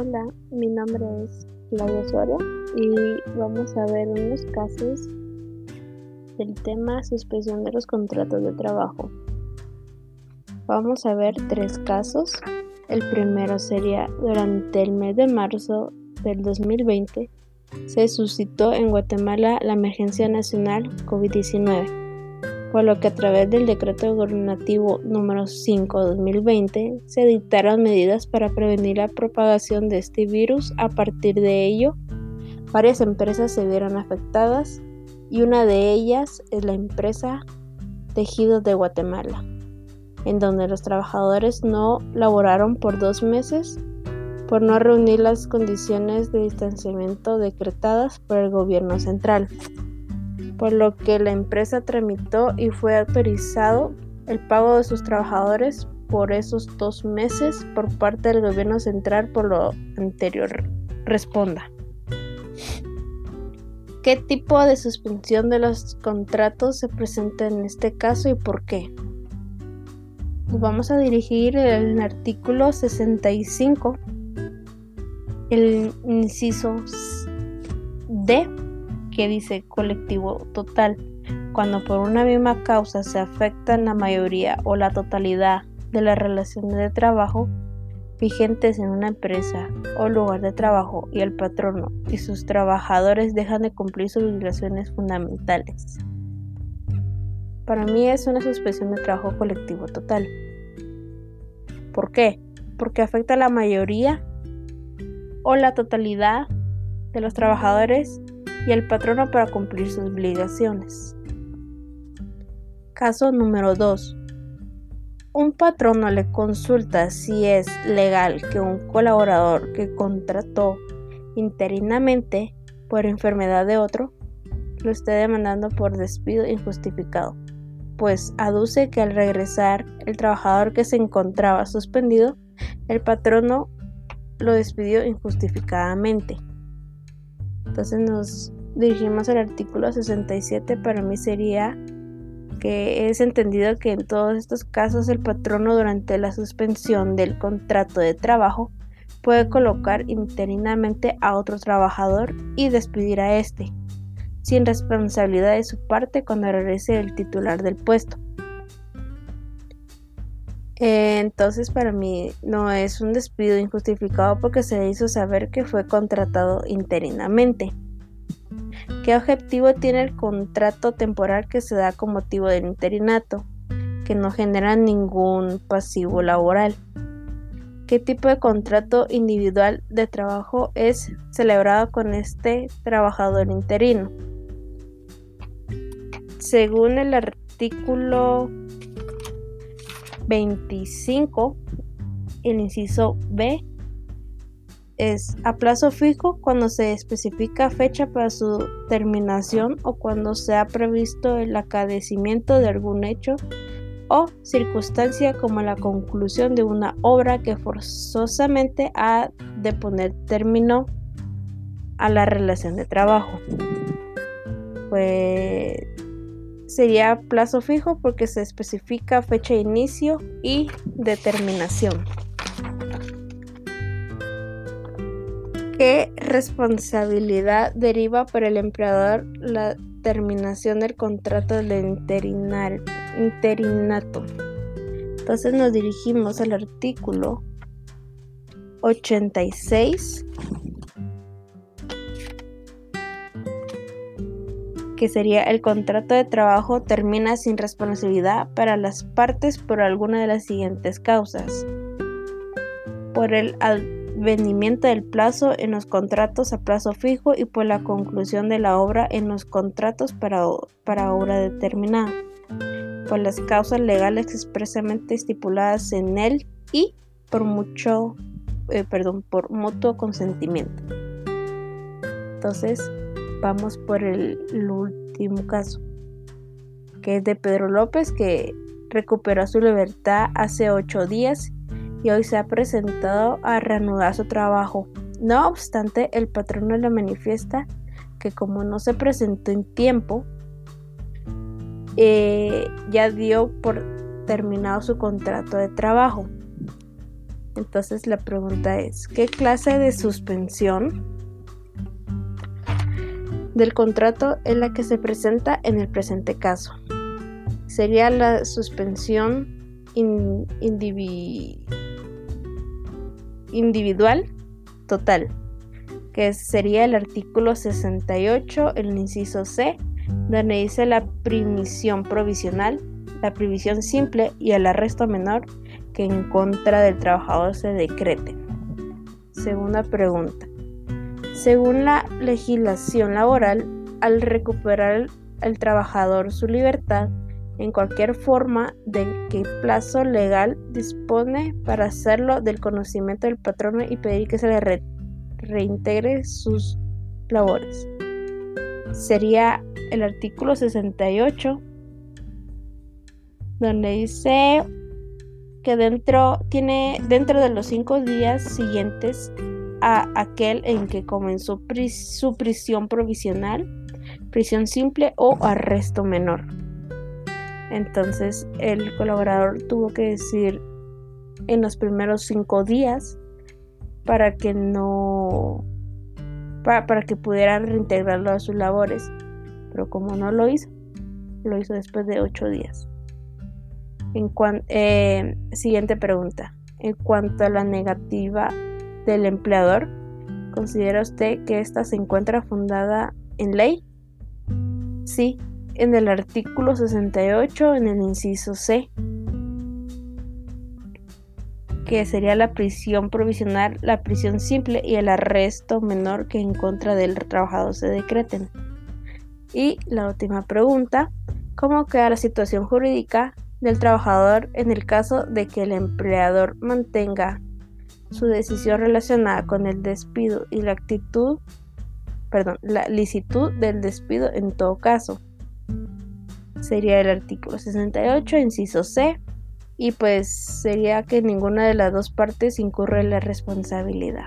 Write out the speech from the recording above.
Hola, mi nombre es Claudia Osorio y vamos a ver unos casos del tema suspensión de los contratos de trabajo. Vamos a ver tres casos. El primero sería durante el mes de marzo del 2020 se suscitó en Guatemala la emergencia nacional COVID-19 por lo que a través del decreto gubernativo número 5-2020 se dictaron medidas para prevenir la propagación de este virus. A partir de ello, varias empresas se vieron afectadas y una de ellas es la empresa Tejidos de Guatemala, en donde los trabajadores no laboraron por dos meses por no reunir las condiciones de distanciamiento decretadas por el gobierno central por lo que la empresa tramitó y fue autorizado el pago de sus trabajadores por esos dos meses por parte del gobierno central por lo anterior. Responda. ¿Qué tipo de suspensión de los contratos se presenta en este caso y por qué? Vamos a dirigir el artículo 65, el inciso D que dice colectivo total, cuando por una misma causa se afectan la mayoría o la totalidad de las relaciones de trabajo vigentes en una empresa o lugar de trabajo y el patrono y sus trabajadores dejan de cumplir sus obligaciones fundamentales. Para mí es una suspensión de trabajo colectivo total. ¿Por qué? Porque afecta a la mayoría o la totalidad de los trabajadores y el patrono para cumplir sus obligaciones. Caso número 2. Un patrono le consulta si es legal que un colaborador que contrató interinamente por enfermedad de otro lo esté demandando por despido injustificado, pues aduce que al regresar el trabajador que se encontraba suspendido, el patrono lo despidió injustificadamente. Entonces nos dirigimos al artículo 67, para mí sería que es entendido que en todos estos casos el patrono durante la suspensión del contrato de trabajo puede colocar interinamente a otro trabajador y despedir a este, sin responsabilidad de su parte cuando regrese el titular del puesto. Entonces para mí no es un despido injustificado porque se hizo saber que fue contratado interinamente. ¿Qué objetivo tiene el contrato temporal que se da con motivo del interinato, que no genera ningún pasivo laboral? ¿Qué tipo de contrato individual de trabajo es celebrado con este trabajador interino? Según el artículo 25, el inciso B es a plazo fijo cuando se especifica fecha para su terminación o cuando se ha previsto el acadecimiento de algún hecho o circunstancia como la conclusión de una obra que forzosamente ha de poner término a la relación de trabajo. Pues sería plazo fijo porque se especifica fecha de inicio y determinación. ¿Qué responsabilidad deriva para el empleador la terminación del contrato del interinato? Entonces nos dirigimos al artículo 86 que sería el contrato de trabajo termina sin responsabilidad para las partes por alguna de las siguientes causas. Por el vendimiento del plazo en los contratos a plazo fijo y por la conclusión de la obra en los contratos para, para obra determinada, por las causas legales expresamente estipuladas en él y por mucho, eh, perdón, por mutuo consentimiento. Entonces, vamos por el, último caso, que es de Pedro López, que recuperó su libertad hace ocho días y hoy se ha presentado a reanudar su trabajo. No obstante, el patrono le manifiesta que como no se presentó en tiempo, eh, ya dio por terminado su contrato de trabajo. Entonces la pregunta es, ¿qué clase de suspensión del contrato es la que se presenta en el presente caso? Sería la suspensión individual total, que sería el artículo 68, el inciso C, donde dice la primisión provisional, la previsión simple y el arresto menor que en contra del trabajador se decrete. Segunda pregunta. Según la legislación laboral, al recuperar el trabajador su libertad, en cualquier forma de que plazo legal dispone para hacerlo del conocimiento del patrono y pedir que se le reintegre sus labores. Sería el artículo 68 donde dice que dentro tiene dentro de los cinco días siguientes a aquel en que comenzó su prisión provisional, prisión simple o arresto menor. Entonces el colaborador tuvo que decir en los primeros cinco días para que no para, que pudieran reintegrarlo a sus labores. Pero como no lo hizo, lo hizo después de ocho días. En eh, siguiente pregunta. En cuanto a la negativa del empleador, ¿considera usted que ésta se encuentra fundada en ley? Sí, en el artículo 68, en el inciso C, que sería la prisión provisional, la prisión simple y el arresto menor que en contra del trabajador se decreten. Y la última pregunta, ¿cómo queda la situación jurídica del trabajador en el caso de que el empleador mantenga su decisión relacionada con el despido y la actitud, perdón, la licitud del despido en todo caso? sería el artículo 68, inciso C, y pues sería que ninguna de las dos partes incurre en la responsabilidad.